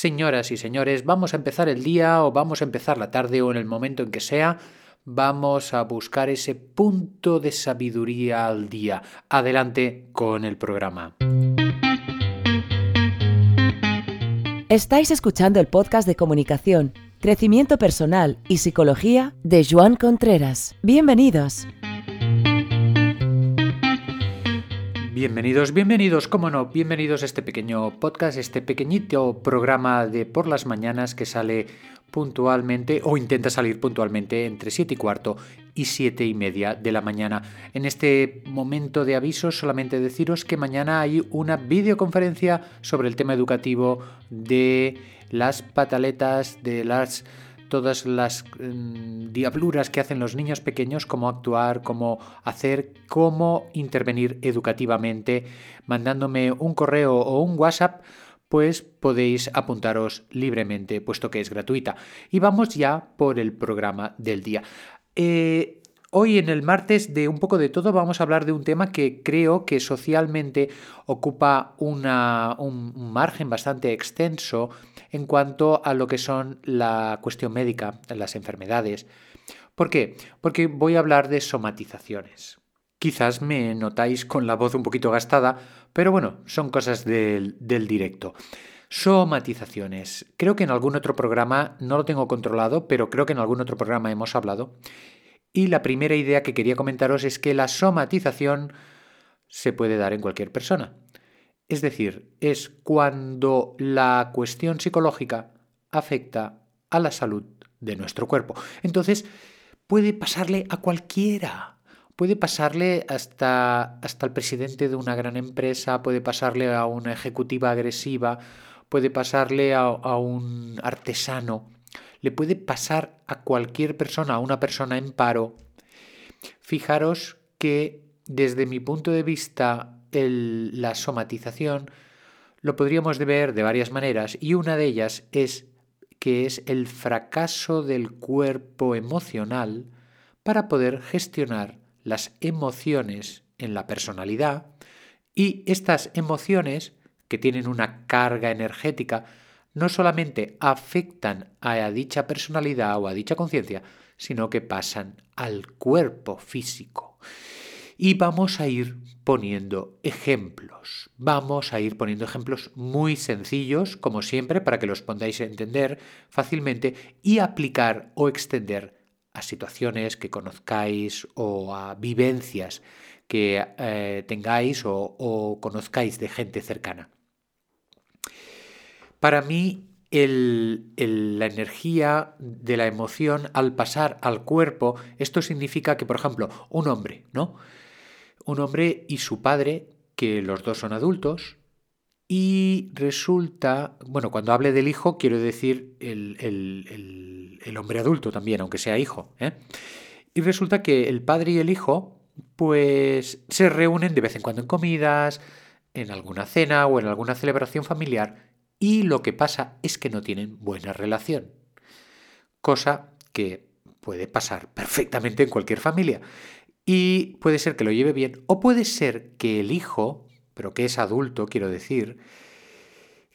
Señoras y señores, vamos a empezar el día o vamos a empezar la tarde o en el momento en que sea, vamos a buscar ese punto de sabiduría al día. Adelante con el programa. Estáis escuchando el podcast de comunicación, crecimiento personal y psicología de Joan Contreras. Bienvenidos. Bienvenidos, bienvenidos, cómo no, bienvenidos a este pequeño podcast, este pequeñito programa de por las mañanas que sale puntualmente o intenta salir puntualmente entre 7 y cuarto y 7 y media de la mañana. En este momento de aviso solamente deciros que mañana hay una videoconferencia sobre el tema educativo de las pataletas, de las todas las mm, diabluras que hacen los niños pequeños, cómo actuar, cómo hacer, cómo intervenir educativamente, mandándome un correo o un WhatsApp pues podéis apuntaros libremente, puesto que es gratuita. Y vamos ya por el programa del día. Eh, Hoy en el martes de un poco de todo vamos a hablar de un tema que creo que socialmente ocupa un margen bastante extenso en cuanto a lo que son la cuestión médica, las enfermedades. ¿Por qué? Porque voy a hablar de somatizaciones. Quizás me notáis con la voz un poquito gastada, pero bueno, son cosas del, del directo. Somatizaciones. Creo que en algún otro programa, no lo tengo controlado, pero creo que en algún otro programa hemos hablado. Y la primera idea que quería comentaros es que la somatización se puede dar en cualquier persona. Es decir, es cuando la cuestión psicológica afecta a la salud de nuestro cuerpo. Entonces, puede pasarle a cualquiera. Puede pasarle hasta, hasta el presidente de una gran empresa, puede pasarle a una ejecutiva agresiva, puede pasarle a, a un artesano le puede pasar a cualquier persona, a una persona en paro. Fijaros que desde mi punto de vista la somatización lo podríamos ver de varias maneras y una de ellas es que es el fracaso del cuerpo emocional para poder gestionar las emociones en la personalidad y estas emociones que tienen una carga energética no solamente afectan a dicha personalidad o a dicha conciencia, sino que pasan al cuerpo físico. Y vamos a ir poniendo ejemplos. Vamos a ir poniendo ejemplos muy sencillos, como siempre, para que los podáis entender fácilmente y aplicar o extender a situaciones que conozcáis o a vivencias que eh, tengáis o conozcáis de gente cercana. Para mí, la energía de la emoción al pasar al cuerpo, esto significa que, por ejemplo, un hombre, ¿no? Un hombre y su padre, que los dos son adultos, y resulta, bueno, cuando hable del hijo, quiero decir el, el hombre adulto también, aunque sea hijo, ¿eh? Y resulta que el padre y el hijo, pues se reúnen de vez en cuando en comidas, en alguna cena o en alguna celebración familiar y lo que pasa es que no tienen buena relación. Cosa que puede pasar perfectamente en cualquier familia. Y puede ser que lo lleve bien o puede ser que el hijo, pero que es adulto, quiero decir,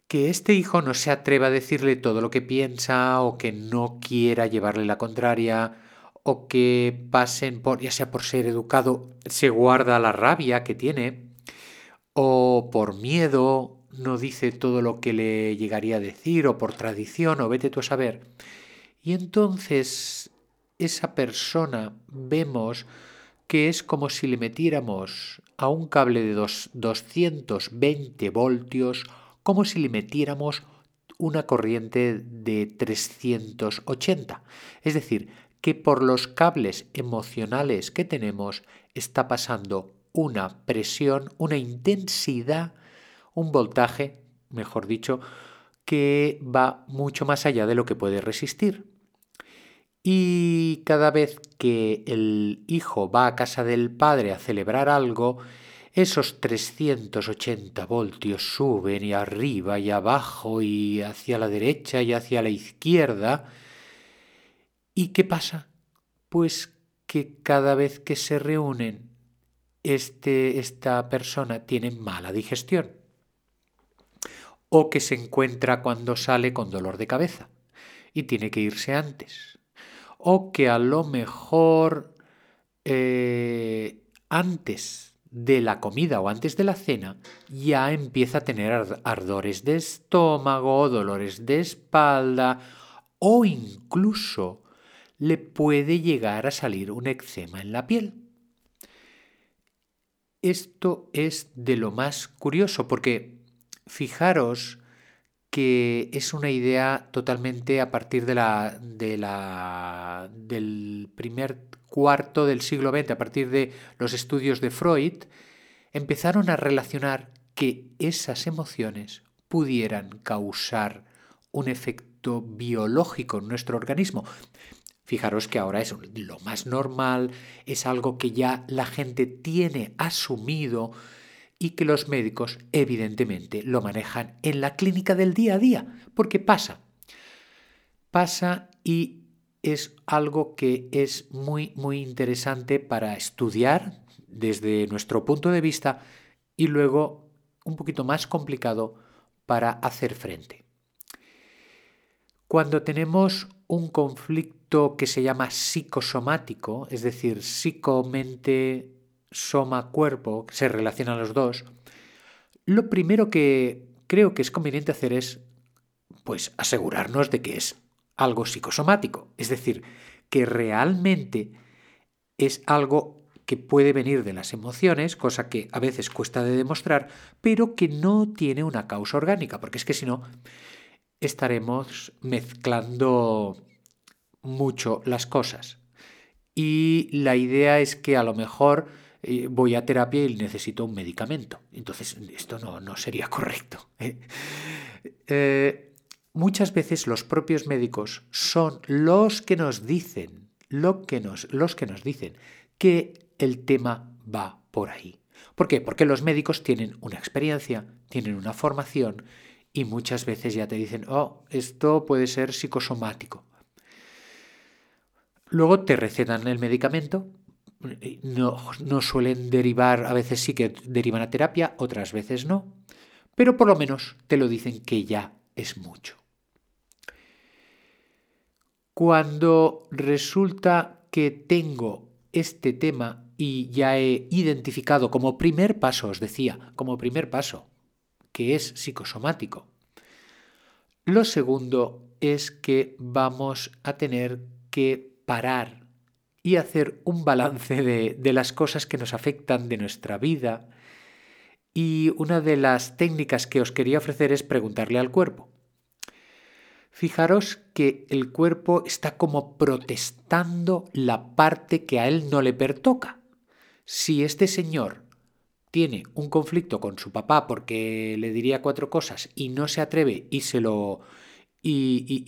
que este hijo no se atreva a decirle todo lo que piensa o que no quiera llevarle la contraria o que pasen por, ya sea por ser educado, se guarda la rabia que tiene o por miedo no dice todo lo que le llegaría a decir o por tradición o vete tú a saber. Y entonces esa persona vemos que es como si le metiéramos a un cable de dos, 220 voltios, como si le metiéramos una corriente de 380. Es decir, que por los cables emocionales que tenemos está pasando una presión, una intensidad un voltaje, mejor dicho, que va mucho más allá de lo que puede resistir. Y cada vez que el hijo va a casa del padre a celebrar algo, esos 380 voltios suben y arriba y abajo y hacia la derecha y hacia la izquierda. ¿Y qué pasa? Pues que cada vez que se reúnen, este, esta persona tiene mala digestión o que se encuentra cuando sale con dolor de cabeza y tiene que irse antes, o que a lo mejor eh, antes de la comida o antes de la cena ya empieza a tener ardores de estómago, dolores de espalda o incluso le puede llegar a salir un eczema en la piel. Esto es de lo más curioso porque fijaros que es una idea totalmente a partir de la, de la, del primer cuarto del siglo XX, a partir de los estudios de Freud, empezaron a relacionar que esas emociones pudieran causar un efecto biológico en nuestro organismo. Fijaros que ahora es lo más normal, es algo que ya la gente tiene asumido y que los médicos evidentemente lo manejan en la clínica del día a día, porque pasa. Pasa y es algo que es muy, muy interesante para estudiar desde nuestro punto de vista y luego un poquito más complicado para hacer frente. Cuando tenemos un conflicto que se llama psicosomático, es decir, psicomente, soma, cuerpo, se relacionan los dos, lo primero que creo que es conveniente hacer es pues asegurarnos de que es algo psicosomático, es decir, que realmente es algo que puede venir de las emociones, cosa que a veces cuesta de demostrar, pero que no tiene una causa orgánica, porque es que si no, estaremos mezclando mucho las cosas. Y la idea es que a lo mejor eh, voy a terapia y necesito un medicamento. Entonces, esto no, no sería correcto. ¿eh? eh muchas veces los propios médicos son los que nos dicen, lo que nos, los que nos dicen que el tema va por ahí. ¿Por qué? Porque los médicos tienen una experiencia, tienen una formación y muchas veces ya te dicen, oh, esto puede ser psicosomático. Luego te recetan el medicamento, no, no suelen derivar, a veces sí que derivan a terapia, otras veces no, pero por lo menos te lo dicen que ya es mucho. Cuando resulta que tengo este tema y ya he identificado como primer paso, os decía, como primer paso, que es psicosomático, lo segundo es que vamos a tener que parar y hacer un balance de, de, las cosas que nos afectan de nuestra vida. Y una de las técnicas que os quería ofrecer es preguntarle al cuerpo. Fijaros que el cuerpo está como protestando la parte que a él no le pertoca. Si este señor tiene un conflicto con su papá porque le diría cuatro cosas y no se atreve y se lo y,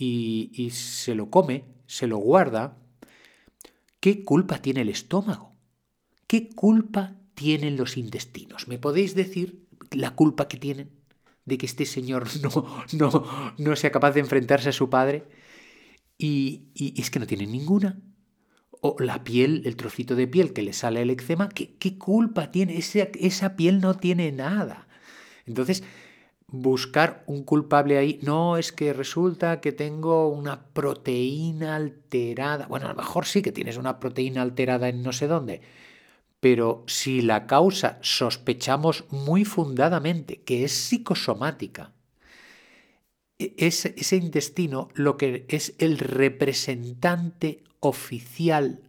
y se lo come, se lo guarda, ¿qué culpa tiene el estómago? ¿Qué culpa tienen los intestinos? ¿Me podéis decir la culpa que tienen? de que este señor no, no, no sea capaz de enfrentarse a su padre. Y, es que no tiene ninguna. O la piel, el trocito de piel que le sale el eczema, ¿qué, qué culpa tiene? Esa, esa piel no tiene nada. Entonces, buscar un culpable ahí, no es que resulta que tengo una proteína alterada. Bueno, a lo mejor sí que tienes una proteína alterada en no sé dónde pero si la causa sospechamos muy fundadamente que es psicosomática, e-, ese, ese intestino lo que es el representante oficial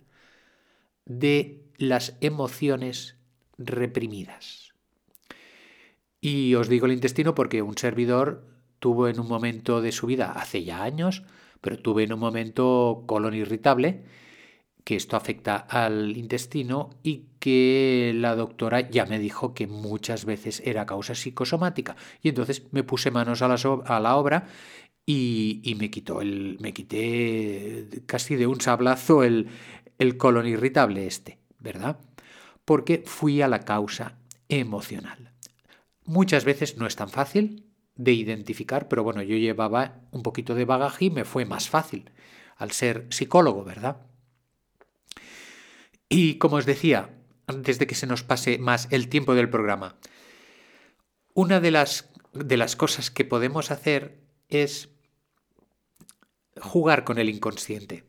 de las emociones reprimidas. Y os digo el intestino porque un servidor tuvo en un momento de su vida, hace ya años, pero tuve en un momento colon irritable que esto afecta al intestino y que la doctora ya me dijo que muchas veces era causa psicosomática. Y entonces me puse manos a la, obra y, me quitó el. me quité casi de un sablazo el, el colon irritable este, ¿verdad? Porque fui a la causa emocional. Muchas veces no es tan fácil de identificar, pero bueno, yo llevaba un poquito de bagaje y me fue más fácil al ser psicólogo, ¿verdad? Y como os decía, antes de que se nos pase más el tiempo del programa, una de las de las cosas que podemos hacer es jugar con el inconsciente.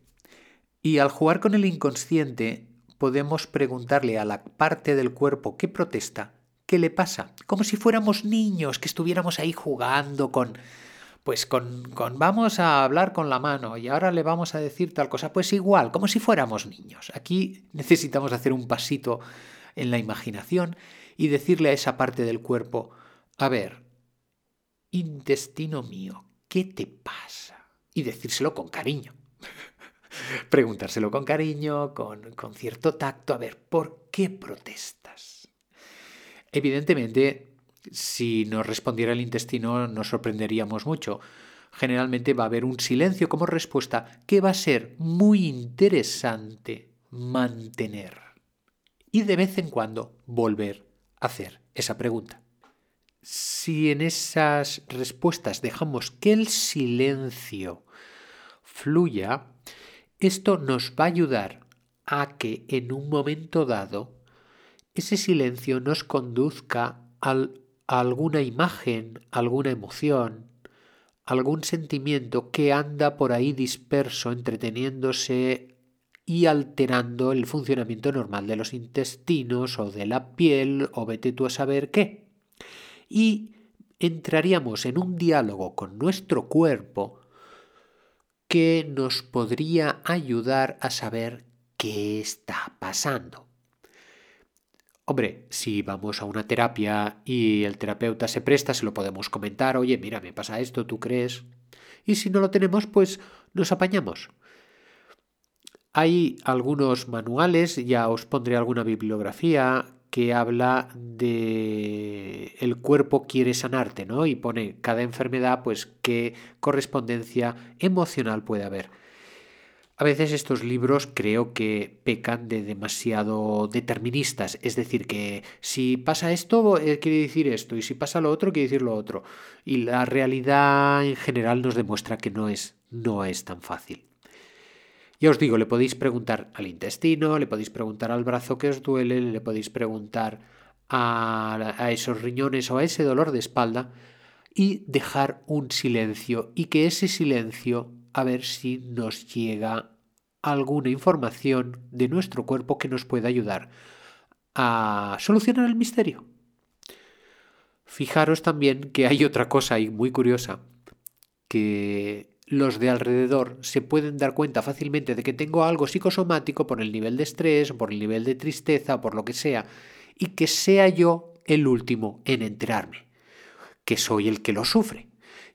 Y al jugar con el inconsciente podemos preguntarle a la parte del cuerpo que protesta qué le pasa, como si fuéramos niños que estuviéramos ahí jugando con pues con, con, vamos a hablar con la mano y ahora le vamos a decir tal cosa, pues igual, como si fuéramos niños. Aquí necesitamos hacer un pasito en la imaginación y decirle a esa parte del cuerpo, a ver, intestino mío, ¿qué te pasa? Y decírselo con cariño. Preguntárselo con cariño, con, con cierto tacto, a ver, ¿por qué protestas? Evidentemente, si nos respondiera el intestino nos sorprenderíamos mucho. Generalmente va a haber un silencio como respuesta que va a ser muy interesante mantener. Y de vez en cuando volver a hacer esa pregunta. Si en esas respuestas dejamos que el silencio fluya, esto nos va a ayudar a que en un momento dado ese silencio nos conduzca al alguna imagen, alguna emoción, algún sentimiento que anda por ahí disperso, entreteniéndose y alterando el funcionamiento normal de los intestinos o de la piel o vete tú a saber qué. Y entraríamos en un diálogo con nuestro cuerpo que nos podría ayudar a saber qué está pasando. Hombre, si vamos a una terapia y el terapeuta se presta, se lo podemos comentar, oye, mira, me pasa esto, ¿tú crees? Y si no lo tenemos, pues nos apañamos. Hay algunos manuales, ya os pondré alguna bibliografía que habla de el cuerpo quiere sanarte, ¿no? Y pone cada enfermedad, pues qué correspondencia emocional puede haber. A veces estos libros creo que pecan de demasiado deterministas, es decir, que si pasa esto eh, quiere decir esto y si pasa lo otro quiere decir lo otro. Y la realidad en general nos demuestra que no es, no es tan fácil. Ya os digo, le podéis preguntar al intestino, le podéis preguntar al brazo que os duele, le podéis preguntar a, a esos riñones o a ese dolor de espalda y dejar un silencio y que ese silencio a ver si nos llega alguna información de nuestro cuerpo que nos pueda ayudar a solucionar el misterio. Fijaros también que hay otra cosa ahí muy curiosa, que los de alrededor se pueden dar cuenta fácilmente de que tengo algo psicosomático por el nivel de estrés, por el nivel de tristeza, por lo que sea, y que sea yo el último en enterarme, que soy el que lo sufre.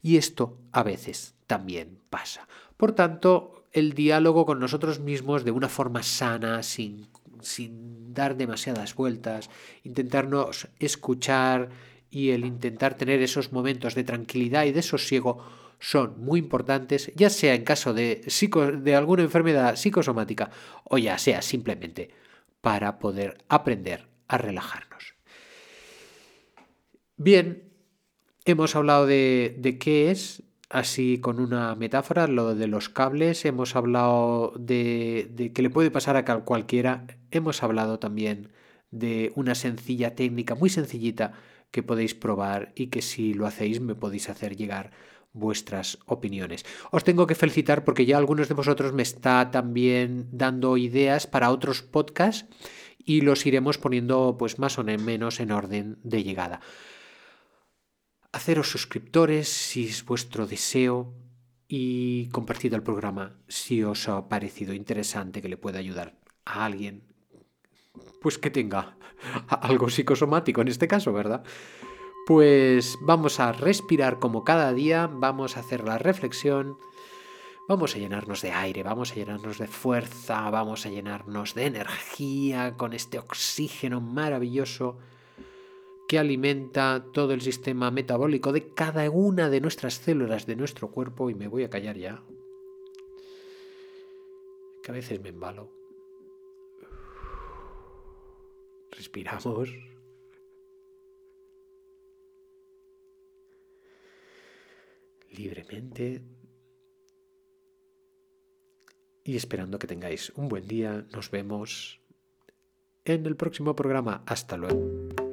Y esto a veces también pasa. Por tanto, el diálogo con nosotros mismos de una forma sana, sin, sin dar demasiadas vueltas, intentarnos escuchar y el intentar tener esos momentos de tranquilidad y de sosiego son muy importantes, ya sea en caso de, de alguna enfermedad psicosomática o ya sea simplemente para poder aprender a relajarnos. Bien, hemos hablado de, de qué es así con una metáfora, lo de los cables, hemos hablado de, que le puede pasar a cualquiera, hemos hablado también de una sencilla técnica, muy sencillita, que podéis probar y que si lo hacéis me podéis hacer llegar vuestras opiniones. Os tengo que felicitar porque ya algunos de vosotros me está también dando ideas para otros podcasts y los iremos poniendo pues más o menos en orden de llegada. Haceros suscriptores si es vuestro deseo y compartid el programa si os ha parecido interesante que le pueda ayudar a alguien, pues que tenga algo psicosomático en este caso, ¿verdad? Pues vamos a respirar como cada día, vamos a hacer la reflexión, vamos a llenarnos de aire, vamos a llenarnos de fuerza, vamos a llenarnos de energía con este oxígeno maravilloso alimenta todo el sistema metabólico de cada una de nuestras células de nuestro cuerpo y me voy a callar ya. Que a veces me embalo. Respiramos. libremente y esperando que tengáis un buen día. Nos vemos en el próximo programa. Hasta luego.